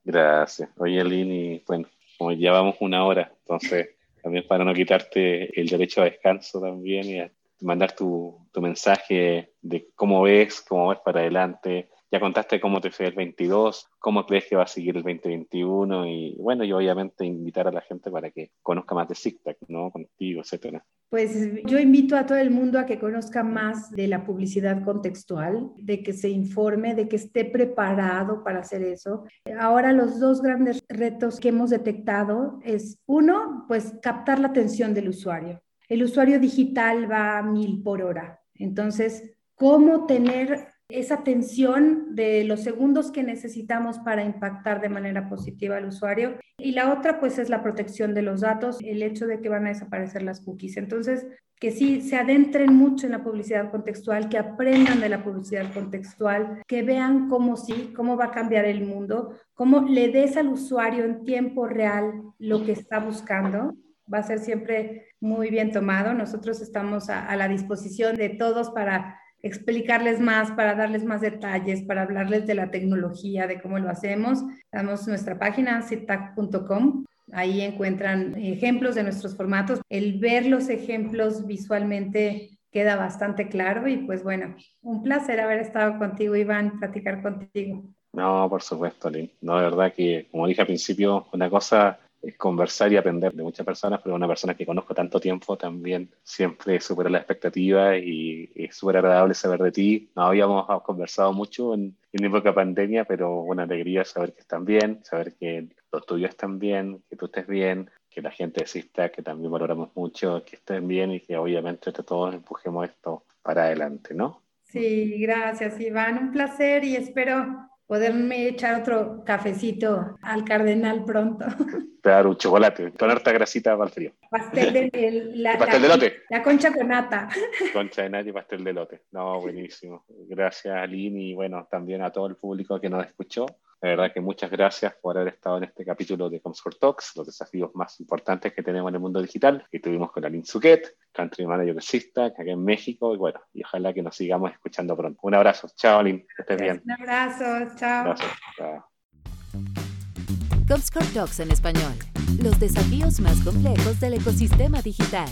gracias. Oye, Lini, bueno, como llevamos una hora, entonces también para no quitarte el derecho a descanso también y a mandar tu, tu mensaje de cómo ves, cómo ves para adelante, ya contaste cómo te fue el 22, cómo crees que va a seguir el 2021 y bueno, y obviamente invitar a la gente para que conozca más de ZigTag, ¿no? Contigo, etcétera. Pues yo invito a todo el mundo a que conozca más de la publicidad contextual, de que se informe, de que esté preparado para hacer eso. Ahora los dos grandes retos que hemos detectado es uno, pues captar la atención del usuario. El usuario digital va a mil por hora. Entonces, ¿cómo tener esa tensión de los segundos que necesitamos para impactar de manera positiva al usuario. Y la otra, pues, es la protección de los datos, el hecho de que van a desaparecer las cookies. Entonces, que sí se adentren mucho en la publicidad contextual, que aprendan de la publicidad contextual, que vean cómo sí, cómo va a cambiar el mundo, cómo le des al usuario en tiempo real lo que está buscando. Va a ser siempre muy bien tomado. Nosotros estamos a, a la disposición de todos para explicarles más, para darles más detalles, para hablarles de la tecnología, de cómo lo hacemos. Damos nuestra página, citac.com. Ahí encuentran ejemplos de nuestros formatos. El ver los ejemplos visualmente queda bastante claro y pues bueno, un placer haber estado contigo, Iván, platicar contigo. No, por supuesto, Lynn. No, de verdad que, como dije al principio, una cosa conversar y aprender de muchas personas, pero una persona que conozco tanto tiempo también siempre supera la expectativa y es súper agradable saber de ti. No habíamos conversado mucho en, en época de pandemia, pero una alegría saber que están bien, saber que los tuyos están bien, que tú estés bien, que la gente exista, que también valoramos mucho, que estén bien y que obviamente todos empujemos esto para adelante, ¿no? Sí, gracias Iván, un placer y espero poderme echar otro cafecito al cardenal pronto. Claro, un chocolate, con harta grasita para el frío. Pastel de, la, pastel de lote. La concha con nata. Concha de nata y pastel de lote. No, buenísimo. Gracias, Aline, y bueno, también a todo el público que nos escuchó. La verdad que muchas gracias por haber estado en este capítulo de Comscore Talks, los desafíos más importantes que tenemos en el mundo digital, que tuvimos con Aline Suquet, Country Manager de Sista, aquí en México, y bueno, y ojalá que nos sigamos escuchando pronto. Un abrazo. Chao, Aline. Que estés bien. Un abrazo. Chao. Gracias. Chao. Comscore Talks en español. Los desafíos más complejos del ecosistema digital.